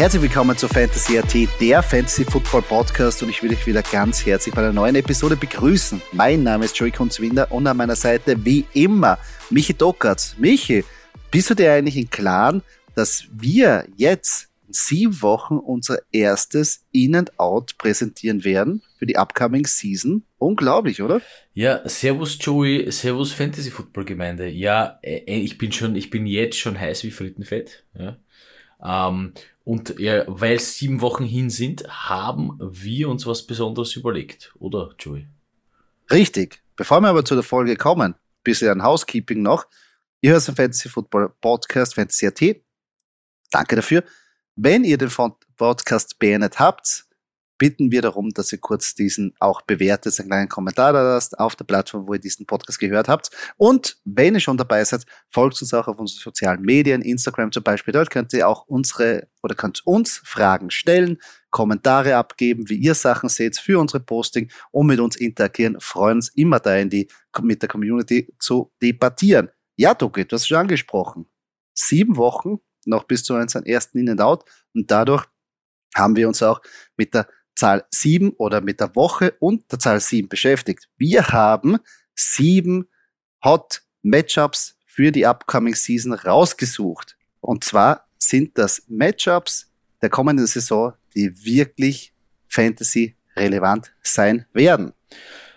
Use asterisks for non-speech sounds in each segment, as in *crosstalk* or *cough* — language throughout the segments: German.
Herzlich willkommen zu Fantasy AT, der Fantasy Football Podcast und ich will euch wieder ganz herzlich bei einer neuen Episode begrüßen. Mein Name ist Joey Kunzwinder und an meiner Seite wie immer Michi Dockertz. Michi, bist du dir eigentlich im Klaren, dass wir jetzt in sieben Wochen unser erstes In-and-Out präsentieren werden für die upcoming Season? Unglaublich, oder? Ja, Servus Joey, Servus Fantasy Football Gemeinde. Ja, äh, äh, ich bin schon, ich bin jetzt schon heiß wie Frittenfett. Ja. Ähm, und ja, weil sieben Wochen hin sind, haben wir uns was Besonderes überlegt, oder Joey? Richtig. Bevor wir aber zu der Folge kommen, bisschen an Housekeeping noch. Ihr hört den Fantasy Football Podcast Fantasy AT. Danke dafür. Wenn ihr den Podcast beendet habt, bitten wir darum, dass ihr kurz diesen auch bewertet, einen kleinen Kommentar da lasst auf der Plattform, wo ihr diesen Podcast gehört habt. Und wenn ihr schon dabei seid, folgt uns auch auf unseren sozialen Medien, Instagram zum Beispiel. Dort könnt ihr auch unsere oder könnt uns Fragen stellen, Kommentare abgeben, wie ihr Sachen seht für unsere Posting und mit uns interagieren. Freuen uns immer da in die, mit der Community zu debattieren. Ja, Duki, du hast schon angesprochen. Sieben Wochen noch bis zu unserem ersten In-and-Out und dadurch haben wir uns auch mit der Zahl 7 oder mit der Woche und der Zahl 7 beschäftigt. Wir haben sieben Hot Matchups für die upcoming Season rausgesucht. Und zwar sind das Matchups der kommenden Saison, die wirklich Fantasy relevant sein werden.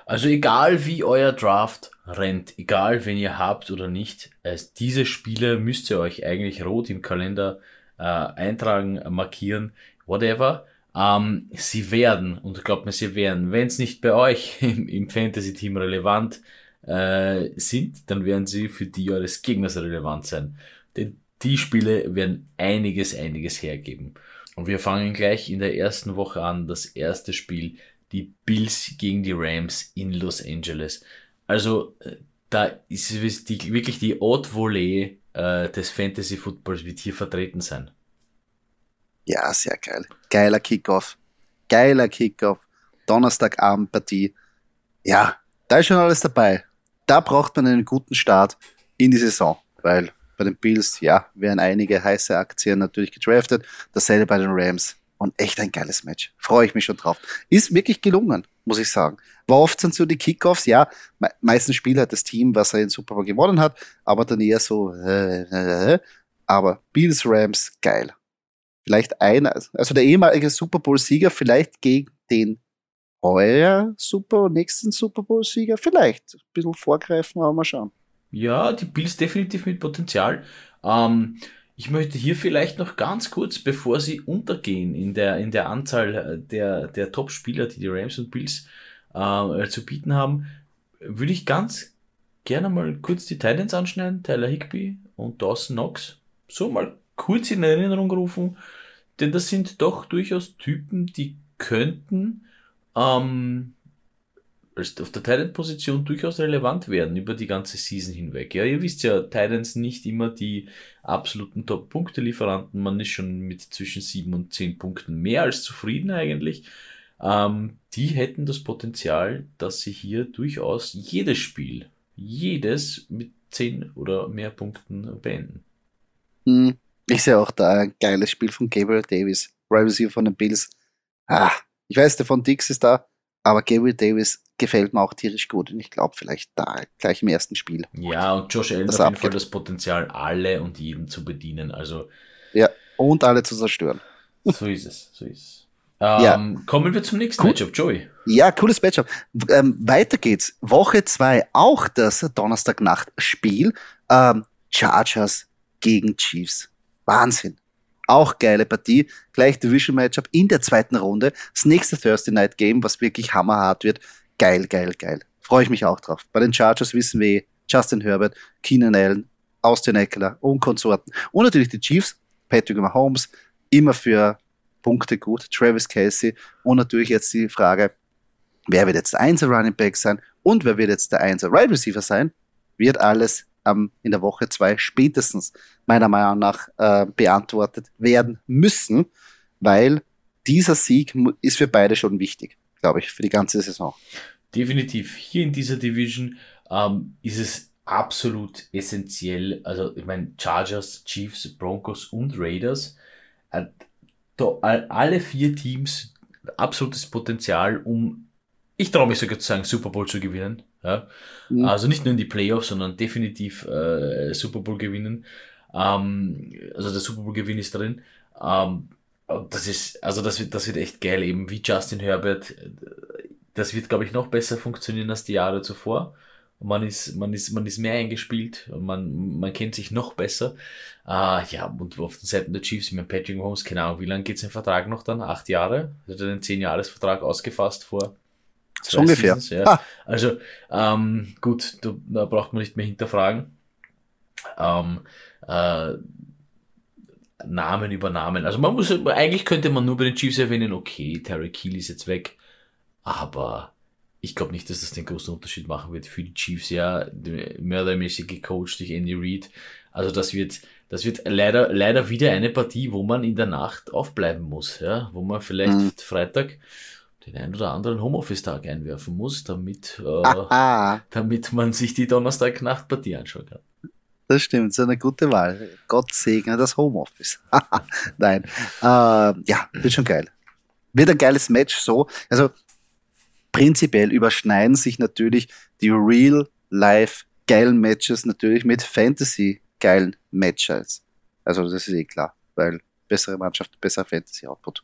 Also egal wie euer Draft rennt, egal wen ihr habt oder nicht, diese Spiele müsst ihr euch eigentlich rot im Kalender äh, eintragen, markieren, whatever. Ähm, sie werden, und glaubt mir, sie werden, wenn es nicht bei euch *laughs* im, im Fantasy-Team relevant äh, sind, dann werden sie für die eures Gegners relevant sein. Denn die Spiele werden einiges, einiges hergeben. Und wir fangen gleich in der ersten Woche an. Das erste Spiel, die Bills gegen die Rams in Los Angeles. Also, äh, da ist die, wirklich die Haute Volée äh, des Fantasy Footballs wird hier vertreten sein. Ja, sehr geil. Geiler Kickoff. Geiler Kickoff. Donnerstagabendpartie. Ja, da ist schon alles dabei. Da braucht man einen guten Start in die Saison, weil bei den Bills, ja, werden einige heiße Aktien natürlich gedraftet. Dasselbe bei den Rams. Und echt ein geiles Match. Freue ich mich schon drauf. Ist wirklich gelungen, muss ich sagen. War oft sind so die Kickoffs, ja, me meistens Spieler hat das Team, was er in Super Bowl gewonnen hat, aber dann eher so, äh, äh, äh. aber Bills Rams, geil vielleicht einer, also der ehemalige Super Bowl-Sieger, vielleicht gegen den heuer Super, nächsten Super Bowl-Sieger, vielleicht. Ein bisschen vorgreifen, aber mal schauen. Ja, die Bills definitiv mit Potenzial. Ähm, ich möchte hier vielleicht noch ganz kurz, bevor sie untergehen in der, in der Anzahl der, der Top-Spieler, die die Rams und Bills äh, zu bieten haben, würde ich ganz gerne mal kurz die Titans anschneiden, Tyler Higby und Dawson Knox. So mal kurz in Erinnerung rufen, denn das sind doch durchaus Typen, die könnten ähm, auf der Titan-Position durchaus relevant werden über die ganze Season hinweg. Ja, ihr wisst ja, Titans nicht immer die absoluten Top-Punkte-Lieferanten. Man ist schon mit zwischen 7 und 10 Punkten mehr als zufrieden eigentlich. Ähm, die hätten das Potenzial, dass sie hier durchaus jedes Spiel, jedes mit 10 oder mehr Punkten beenden. Hm. Ich sehe auch da ein geiles Spiel von Gabriel Davis, Wide Receiver von den Bills. Ah, ich weiß, der von Dix ist da, aber Gabriel Davis gefällt mir auch tierisch gut und ich glaube vielleicht da gleich im ersten Spiel. Ja, und Josh Allen hat auf jeden Fall das Potenzial, alle und jeden zu bedienen. Also ja, und alle zu zerstören. So ist es, so ist es. Ähm, ja. Kommen wir zum nächsten cool. Matchup, Joey. Ja, cooles Matchup. Ähm, weiter geht's. Woche 2, auch das Donnerstagnacht-Spiel. Ähm, Chargers gegen Chiefs. Wahnsinn. Auch geile Partie. Gleich Division Matchup in der zweiten Runde. Das nächste Thursday Night Game, was wirklich hammerhart wird. Geil, geil, geil. Freue ich mich auch drauf. Bei den Chargers wissen wir Justin Herbert, Keenan Allen, Austin Eckler und Konsorten. Und natürlich die Chiefs, Patrick Mahomes, immer für Punkte gut. Travis Casey. Und natürlich jetzt die Frage, wer wird jetzt der 1 Running Back sein und wer wird jetzt der 1 Wide Receiver sein? Wird alles ähm, in der Woche zwei spätestens meiner Meinung nach äh, beantwortet werden müssen, weil dieser Sieg ist für beide schon wichtig, glaube ich, für die ganze Saison. Definitiv. Hier in dieser Division ähm, ist es absolut essentiell. Also, ich meine, Chargers, Chiefs, Broncos und Raiders. Äh, alle vier Teams absolutes Potenzial, um, ich traue mich sogar zu sagen, Super Bowl zu gewinnen. Ja? Mhm. Also nicht nur in die Playoffs, sondern definitiv äh, Super Bowl gewinnen. Ähm, also der Super Bowl Gewinn ist drin. Ähm, das ist, also das wird, das wird echt geil, eben wie Justin Herbert. Das wird, glaube ich, noch besser funktionieren als die Jahre zuvor. Man ist, man ist, man ist mehr eingespielt und man, man kennt sich noch besser. Uh, ja, und auf den Seiten der Chiefs, ich meine, Patrick Holmes, keine Ahnung, wie lange geht sein Vertrag noch dann? Acht Jahre? Hat er den Zehn-Jahres-Vertrag ausgefasst vor so ungefähr. Seasons, ja. Also, ähm, gut, da, da braucht man nicht mehr hinterfragen. Ähm, äh, Namen über Namen. Also man muss, eigentlich könnte man nur bei den Chiefs erwähnen, okay, Terry Keel ist jetzt weg, aber ich glaube nicht, dass das den großen Unterschied machen wird für die Chiefs, ja, mördermäßig gecoacht durch Andy Reid. Also das wird, das wird leider, leider wieder eine Partie, wo man in der Nacht aufbleiben muss, ja, wo man vielleicht mhm. Freitag den einen oder anderen Homeoffice-Tag einwerfen muss, damit, äh, damit man sich die Donnerstag-Nachtpartie anschauen kann. Das stimmt, ist eine gute Wahl. Gott segne das Homeoffice. *laughs* Nein, äh, ja, wird schon geil. Wird ein geiles Match so. Also prinzipiell überschneiden sich natürlich die Real-Life geilen Matches natürlich mit Fantasy-geilen Matches. Also das ist eh klar, weil bessere Mannschaft, besser Fantasy-Output.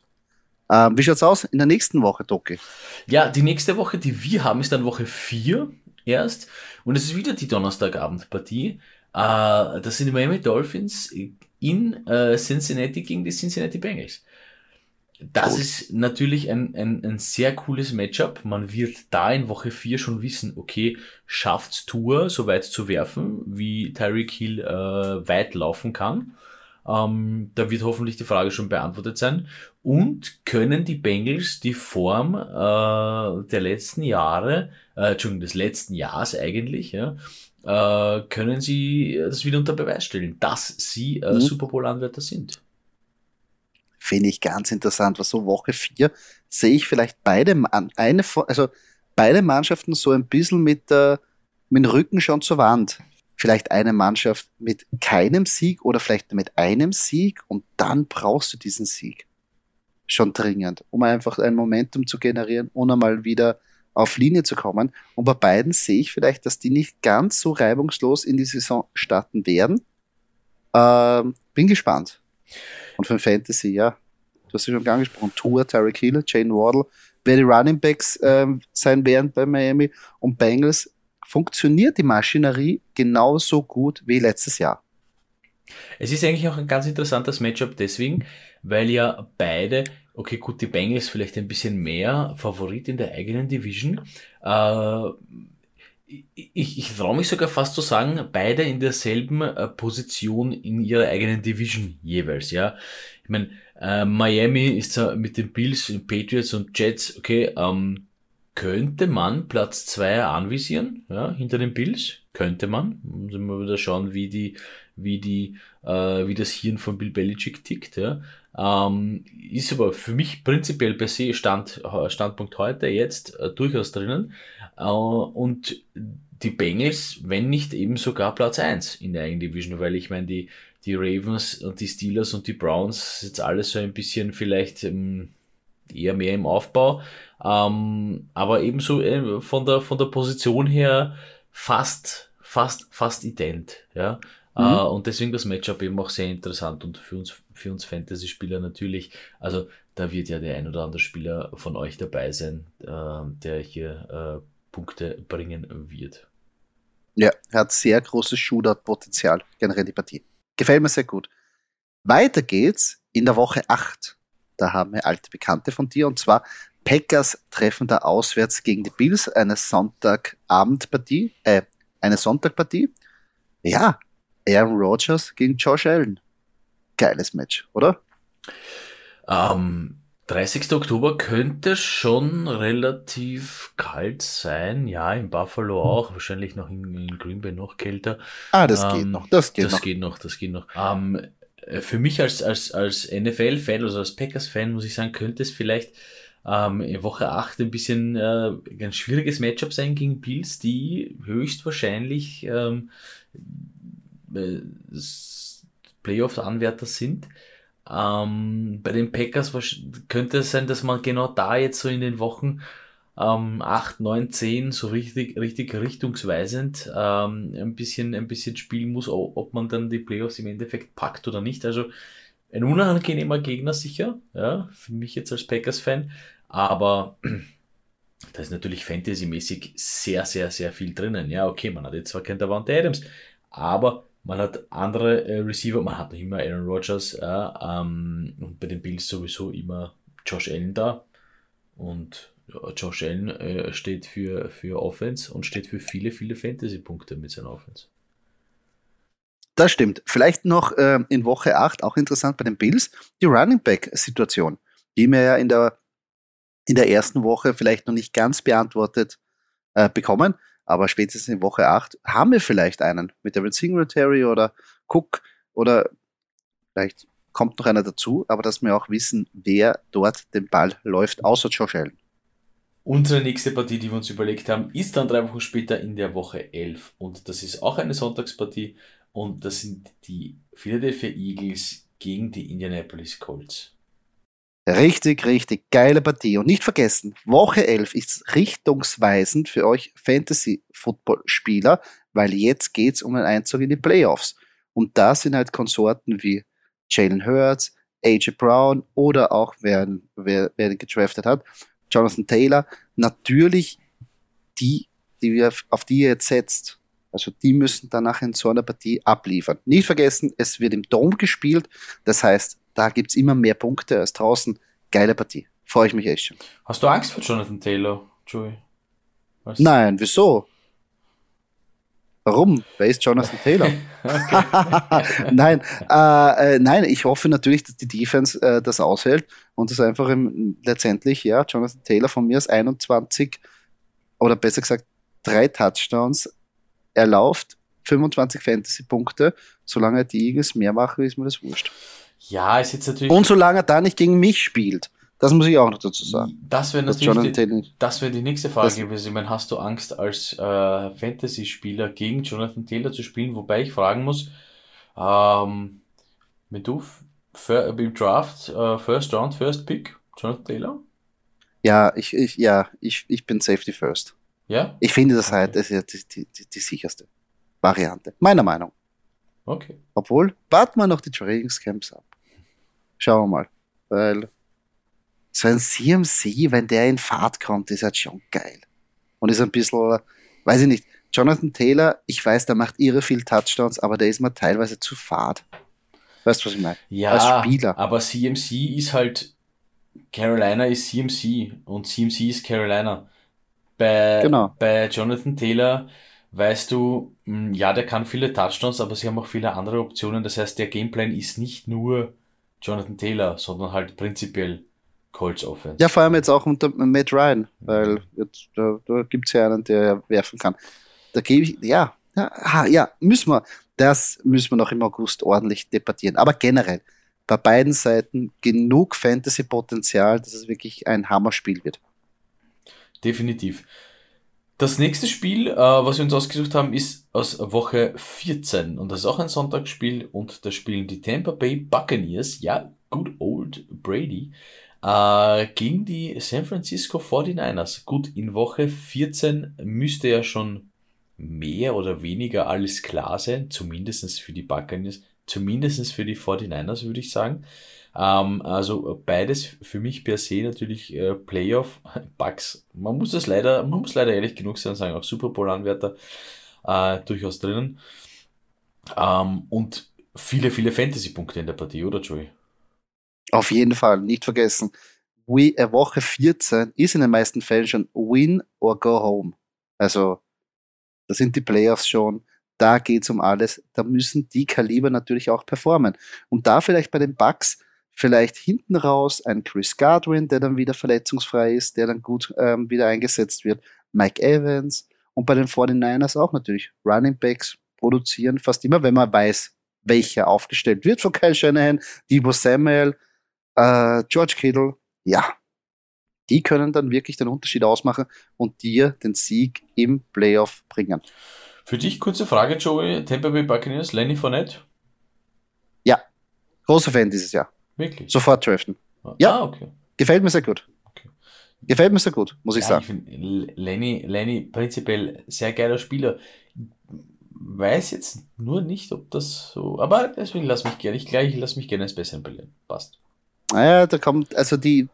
Ähm, wie schaut's aus in der nächsten Woche, Doki? Ja, die nächste Woche, die wir haben, ist dann Woche 4 erst. Und es ist wieder die Donnerstagabendpartie. Äh, das sind die Miami Dolphins in äh, Cincinnati gegen die Cincinnati Bengals. Das Gut. ist natürlich ein, ein, ein sehr cooles Matchup. Man wird da in Woche 4 schon wissen, okay, schafft's Tour so weit zu werfen, wie Tyreek Hill äh, weit laufen kann. Ähm, da wird hoffentlich die Frage schon beantwortet sein. Und können die Bengals die Form äh, der letzten Jahre, äh, Entschuldigung, des letzten Jahres eigentlich, ja, äh, können sie das wieder unter Beweis stellen, dass sie äh, mhm. Super Bowl-Anwärter sind. Finde ich ganz interessant, was so Woche 4 sehe ich vielleicht beide, eine, also beide Mannschaften so ein bisschen mit, der, mit dem Rücken schon zur Wand. Vielleicht eine Mannschaft mit keinem Sieg oder vielleicht mit einem Sieg und dann brauchst du diesen Sieg. Schon dringend, um einfach ein Momentum zu generieren und einmal wieder auf Linie zu kommen. Und bei beiden sehe ich vielleicht, dass die nicht ganz so reibungslos in die Saison starten werden. Ähm, bin gespannt. Und für Fantasy, ja, du hast ja schon angesprochen, Tour, Tarek Hill, Jane Wardle, wer die Running Backs ähm, sein werden bei Miami und Bengals, funktioniert die Maschinerie genauso gut wie letztes Jahr. Es ist eigentlich auch ein ganz interessantes Matchup deswegen, weil ja beide okay, gut, die Bengals vielleicht ein bisschen mehr Favorit in der eigenen Division. Äh, ich, ich traue mich sogar fast zu sagen, beide in derselben äh, Position in ihrer eigenen Division jeweils, ja. Ich meine, äh, Miami ist mit den Bills, Patriots und Jets, okay, ähm, könnte man Platz zwei anvisieren, ja, hinter den Bills, könnte man. Müssen wir wieder schauen, wie die, wie die, äh, wie das Hirn von Bill Belichick tickt, ja. Ähm, ist aber für mich prinzipiell per se Stand, Standpunkt heute jetzt äh, durchaus drinnen. Äh, und die Bengals, wenn nicht eben sogar Platz eins in der eigenen Division, weil ich meine, die, die Ravens und die Steelers und die Browns jetzt alles so ein bisschen vielleicht ähm, eher mehr im Aufbau, ähm, aber ebenso äh, von der von der Position her fast fast fast ident, ja. Mhm. Uh, und deswegen das Matchup eben auch sehr interessant und für uns, für uns Fantasy-Spieler natürlich. Also da wird ja der ein oder andere Spieler von euch dabei sein, uh, der hier uh, Punkte bringen wird. Ja, er hat sehr großes Shootout-Potenzial, generell die Partie. Gefällt mir sehr gut. Weiter geht's in der Woche 8. Da haben wir alte Bekannte von dir und zwar Packers treffen da auswärts gegen die Bills eine Sonntagabendpartie, äh, eine Sonntagpartie. Ja, Aaron Rodgers gegen Josh Allen. Geiles Match, oder? Ähm, 30. Oktober könnte schon relativ kalt sein. Ja, in Buffalo auch. Wahrscheinlich noch in, in Green Bay noch kälter. Ah, das ähm, geht noch. Das geht das noch. Geht noch. Das geht noch. Ähm, für mich als, als, als NFL-Fan, also als Packers-Fan, muss ich sagen, könnte es vielleicht ähm, in Woche 8 ein bisschen äh, ein schwieriges Matchup sein gegen Bills, die höchstwahrscheinlich ähm, Playoff-Anwärter sind. Ähm, bei den Packers könnte es sein, dass man genau da jetzt so in den Wochen ähm, 8, 9, 10 so richtig, richtig richtungsweisend ähm, ein, bisschen, ein bisschen spielen muss, ob man dann die Playoffs im Endeffekt packt oder nicht. Also ein unangenehmer Gegner sicher, ja, für mich jetzt als Packers-Fan, aber *clears throat* da ist natürlich fantasymäßig sehr, sehr, sehr viel drinnen. Ja, okay, man hat jetzt zwar keinen Davante Adams, aber man hat andere äh, Receiver, man hat noch immer Aaron Rodgers ja, ähm, und bei den Bills sowieso immer Josh Allen da. Und Josh Allen äh, steht für, für Offense und steht für viele, viele Fantasy-Punkte mit seiner Offense. Das stimmt. Vielleicht noch äh, in Woche 8, auch interessant bei den Bills, die Running Back-Situation, die mir ja in der, in der ersten Woche vielleicht noch nicht ganz beantwortet äh, bekommen. Aber spätestens in Woche 8 haben wir vielleicht einen mit David Singletary oder Cook oder vielleicht kommt noch einer dazu, aber dass wir auch wissen, wer dort den Ball läuft, außer Josh Allen. Unsere nächste Partie, die wir uns überlegt haben, ist dann drei Wochen später in der Woche 11. Und das ist auch eine Sonntagspartie. Und das sind die Philadelphia Eagles gegen die Indianapolis Colts. Richtig, richtig geile Partie. Und nicht vergessen, Woche 11 ist richtungsweisend für euch Fantasy-Football-Spieler, weil jetzt geht es um einen Einzug in die Playoffs. Und da sind halt Konsorten wie Jalen Hurts, AJ Brown oder auch wer, wer, wer gedraftet hat, Jonathan Taylor, natürlich die, die wir, auf die ihr jetzt setzt. Also die müssen danach in so einer Partie abliefern. Nicht vergessen, es wird im Dom gespielt. Das heißt, da gibt es immer mehr Punkte als draußen. Geile Partie. Freue ich mich echt schon. Hast du Angst vor Jonathan Taylor, Joey? Was? Nein, wieso? Warum? Wer ist Jonathan *laughs* Taylor? *laughs* nein, äh, äh, nein, ich hoffe natürlich, dass die Defense äh, das aushält und das einfach im, letztendlich, ja, Jonathan Taylor von mir aus 21 oder besser gesagt drei Touchdowns erlauft, 25 Fantasy-Punkte, solange die Eagles mehr machen, ist mir das wurscht. Ja, ist jetzt natürlich. Und solange er da nicht gegen mich spielt. Das muss ich auch noch dazu sagen. Das wäre natürlich die, das wär die nächste Frage gewesen. Ich meine, hast du Angst als äh, Fantasy-Spieler gegen Jonathan Taylor zu spielen? Wobei ich fragen muss, ähm, wenn du im Draft äh, First Round, First Pick, Jonathan Taylor? Ja, ich, ich, ja, ich, ich bin Safety First. Ja? Ich finde das halt das ist die, die, die, sicherste Variante. Meiner Meinung. Okay. Obwohl, warten wir noch die Trainingscamps ab. Schauen wir mal. Weil so ein CMC, wenn der in Fahrt kommt, ist halt schon geil. Und ist ein bisschen, weiß ich nicht, Jonathan Taylor, ich weiß, der macht irre viel Touchdowns, aber der ist mir teilweise zu fad. Weißt du, was ich meine? Ja, Als Spieler. aber CMC ist halt, Carolina ist CMC und CMC ist Carolina. Bei, genau. bei Jonathan Taylor weißt du, hm, ja, der kann viele Touchdowns, aber sie haben auch viele andere Optionen. Das heißt, der Gameplan ist nicht nur Jonathan Taylor, sondern halt prinzipiell Colts Offense. Ja, vor allem jetzt auch unter Matt Ryan, weil jetzt, da, da gibt es ja einen, der werfen kann. Da gebe ich, ja, ja, ja, müssen wir, das müssen wir noch im August ordentlich debattieren. Aber generell, bei beiden Seiten genug Fantasy-Potenzial, dass es wirklich ein Hammerspiel wird. Definitiv. Das nächste Spiel, äh, was wir uns ausgesucht haben, ist aus Woche 14 und das ist auch ein Sonntagsspiel und da spielen die Tampa Bay Buccaneers, ja, good old Brady, äh, gegen die San Francisco 49ers. Gut, in Woche 14 müsste ja schon mehr oder weniger alles klar sein, zumindest für die Buccaneers, zumindest für die 49ers, würde ich sagen. Ähm, also beides für mich per se natürlich äh, Playoff, *laughs* Bugs. Man muss das leider, man muss leider ehrlich genug sein, sagen auch Super Bowl-Anwärter äh, durchaus drinnen. Ähm, und viele, viele Fantasy-Punkte in der Partie, oder Joey? Auf jeden Fall, nicht vergessen. We, äh, Woche 14 ist in den meisten Fällen schon Win or Go Home. Also, da sind die Playoffs schon. Da geht es um alles. Da müssen die Kaliber natürlich auch performen. Und da vielleicht bei den Bucks vielleicht hinten raus ein Chris Godwin, der dann wieder verletzungsfrei ist, der dann gut ähm, wieder eingesetzt wird. Mike Evans und bei den 49ers auch natürlich Running Backs produzieren fast immer, wenn man weiß, welcher aufgestellt wird von Kyle Shanahan, Debo Samuel, äh, George Kittle, ja, die können dann wirklich den Unterschied ausmachen und dir den Sieg im Playoff bringen. Für dich kurze Frage, Joey. Tampa Bay Buccaneers, Lenny Fournette? Ja, großer Fan dieses Jahr. Wirklich? Sofort draften. Ja, ah, okay. Gefällt mir sehr gut. Okay. Gefällt mir sehr gut, muss ich ja, sagen. Ich Lenny, Lenny prinzipiell sehr geiler Spieler. Weiß jetzt nur nicht, ob das so. Aber deswegen lass mich gerne, ich gleich lass mich gerne ins Besseren belehren. Passt. Naja, da kommt, also die,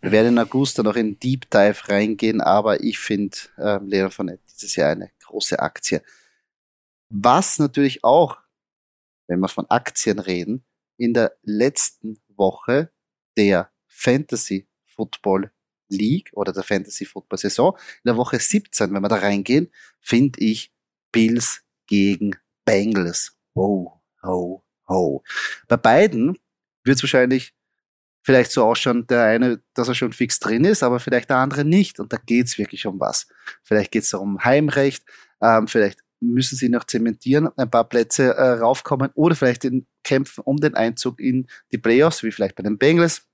wir werden in August dann noch in Deep Dive reingehen, aber ich finde äh, Leon Fournette dieses Jahr eine große Aktie. Was natürlich auch, wenn wir von Aktien reden, in der letzten Woche der Fantasy Football League oder der Fantasy Football Saison, in der Woche 17, wenn wir da reingehen, finde ich Bills gegen Bengals. Ho, ho, ho. Bei beiden wird es wahrscheinlich vielleicht so ausschauen, der eine, dass er schon fix drin ist, aber vielleicht der andere nicht. Und da geht es wirklich um was. Vielleicht geht es um Heimrecht, ähm, vielleicht müssen sie noch zementieren, ein paar Plätze äh, raufkommen oder vielleicht in Kämpfen um den Einzug in die Playoffs, wie vielleicht bei den Bengals.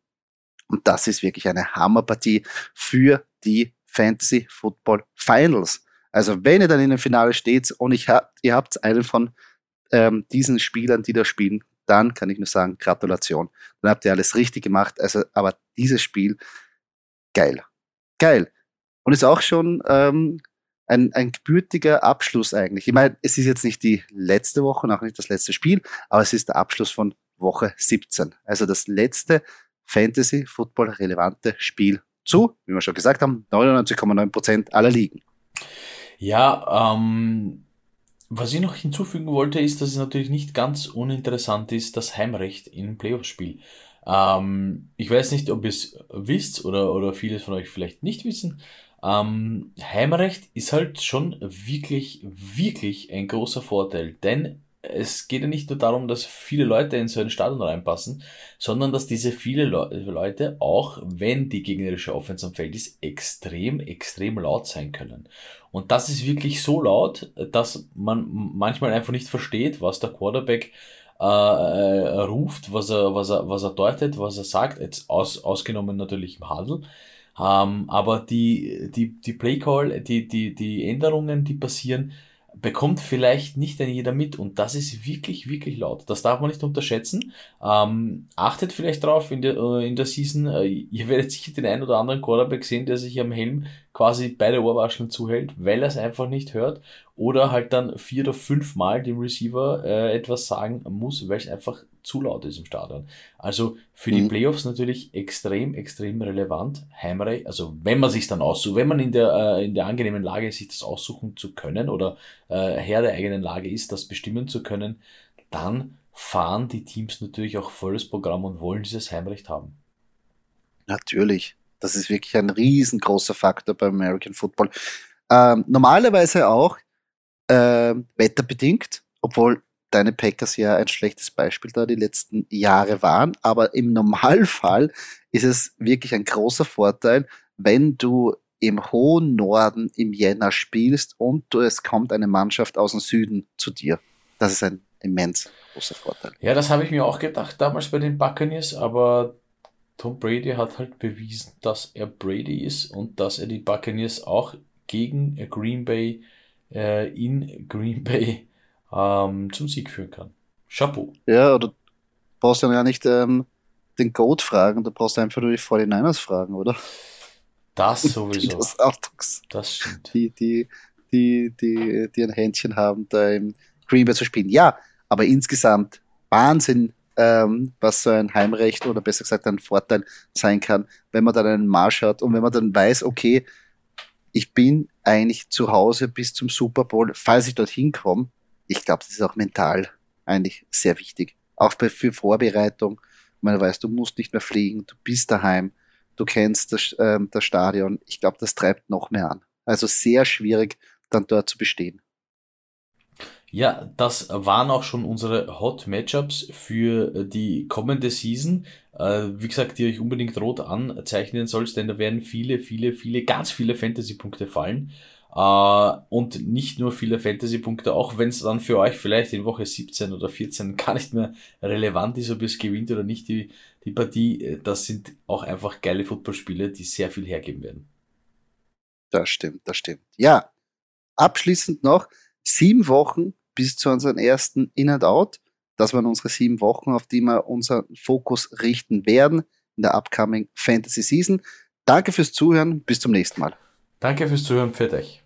Und das ist wirklich eine Hammerpartie für die Fantasy Football Finals. Also wenn ihr dann in dem Finale steht und ich hab, ihr habt einen von ähm, diesen Spielern, die da spielen, dann kann ich nur sagen, Gratulation. Dann habt ihr alles richtig gemacht. Also, aber dieses Spiel, geil. Geil. Und ist auch schon ähm, ein, ein gebürtiger Abschluss eigentlich. Ich meine, es ist jetzt nicht die letzte Woche, noch nicht das letzte Spiel, aber es ist der Abschluss von Woche 17. Also das letzte Fantasy-Football-relevante Spiel zu, wie wir schon gesagt haben, 99,9% aller Ligen. Ja, ähm, was ich noch hinzufügen wollte, ist, dass es natürlich nicht ganz uninteressant ist, das Heimrecht im Playoff-Spiel. Ähm, ich weiß nicht, ob ihr es wisst oder, oder viele von euch vielleicht nicht wissen. Ähm, Heimrecht ist halt schon wirklich, wirklich ein großer Vorteil, denn es geht ja nicht nur darum, dass viele Leute in so ein Stadion reinpassen, sondern dass diese viele Le Leute auch, wenn die gegnerische Offense am Feld ist, extrem, extrem laut sein können. Und das ist wirklich so laut, dass man manchmal einfach nicht versteht, was der Quarterback äh, äh, ruft, was er, was er, was er deutet, was er sagt, jetzt aus, ausgenommen natürlich im Handel. Ähm, aber die, die, die Playcall, die, die, die Änderungen, die passieren, bekommt vielleicht nicht ein jeder mit und das ist wirklich, wirklich laut. Das darf man nicht unterschätzen. Ähm, achtet vielleicht drauf in der, äh, in der Season, äh, ihr werdet sicher den einen oder anderen Quarterback sehen, der sich am Helm quasi beide Ohrwascheln zuhält, weil er es einfach nicht hört oder halt dann vier oder fünf Mal dem Receiver äh, etwas sagen muss, weil es einfach zu laut ist im Stadion. Also für mhm. die Playoffs natürlich extrem, extrem relevant. Heimreich, also wenn man sich dann aussucht, wenn man in der, äh, in der angenehmen Lage ist, sich das aussuchen zu können oder äh, Herr der eigenen Lage ist, das bestimmen zu können, dann fahren die Teams natürlich auch volles Programm und wollen dieses Heimrecht haben. Natürlich. Das ist wirklich ein riesengroßer Faktor beim American Football. Ähm, normalerweise auch äh, wetterbedingt, obwohl deine Packers ja ein schlechtes Beispiel da die letzten Jahre waren. Aber im Normalfall ist es wirklich ein großer Vorteil, wenn du im hohen Norden im Jänner spielst und du, es kommt eine Mannschaft aus dem Süden zu dir. Das ist ein immens großer Vorteil. Ja, das habe ich mir auch gedacht damals bei den Buccaneers, aber Tom Brady hat halt bewiesen, dass er Brady ist und dass er die Buccaneers auch gegen Green Bay äh, in Green Bay ähm, zum Sieg führen kann. Chapeau. Ja, oder brauchst du ja nicht ähm, den Goat fragen, du brauchst einfach nur die 49ers fragen, oder? Das *laughs* sowieso. das, Autos, das stimmt. Die, die, die, die, die ein Händchen haben, da im Green Bay zu spielen. Ja, aber insgesamt Wahnsinn, ähm, was so ein Heimrecht oder besser gesagt ein Vorteil sein kann, wenn man dann einen Marsch hat und wenn man dann weiß, okay, ich bin eigentlich zu Hause bis zum Super Bowl, falls ich dorthin komme, ich glaube, das ist auch mental eigentlich sehr wichtig. Auch für Vorbereitung. Man weiß, du musst nicht mehr fliegen, du bist daheim, du kennst das, äh, das Stadion. Ich glaube, das treibt noch mehr an. Also sehr schwierig, dann dort zu bestehen. Ja, das waren auch schon unsere Hot Matchups für die kommende Season. Äh, wie gesagt, die euch unbedingt rot anzeichnen sollst, denn da werden viele, viele, viele, ganz viele Fantasy-Punkte fallen. Uh, und nicht nur viele Fantasy-Punkte, auch wenn es dann für euch vielleicht in Woche 17 oder 14 *laughs* gar nicht mehr relevant ist, ob ihr es gewinnt oder nicht, die, die Partie, äh, das sind auch einfach geile Footballspiele, die sehr viel hergeben werden. Das stimmt, das stimmt. Ja, abschließend noch sieben Wochen bis zu unserem ersten In and Out. Das waren unsere sieben Wochen, auf die wir unseren Fokus richten werden in der upcoming Fantasy Season. Danke fürs Zuhören. Bis zum nächsten Mal. Danke fürs Zuhören. Für dich.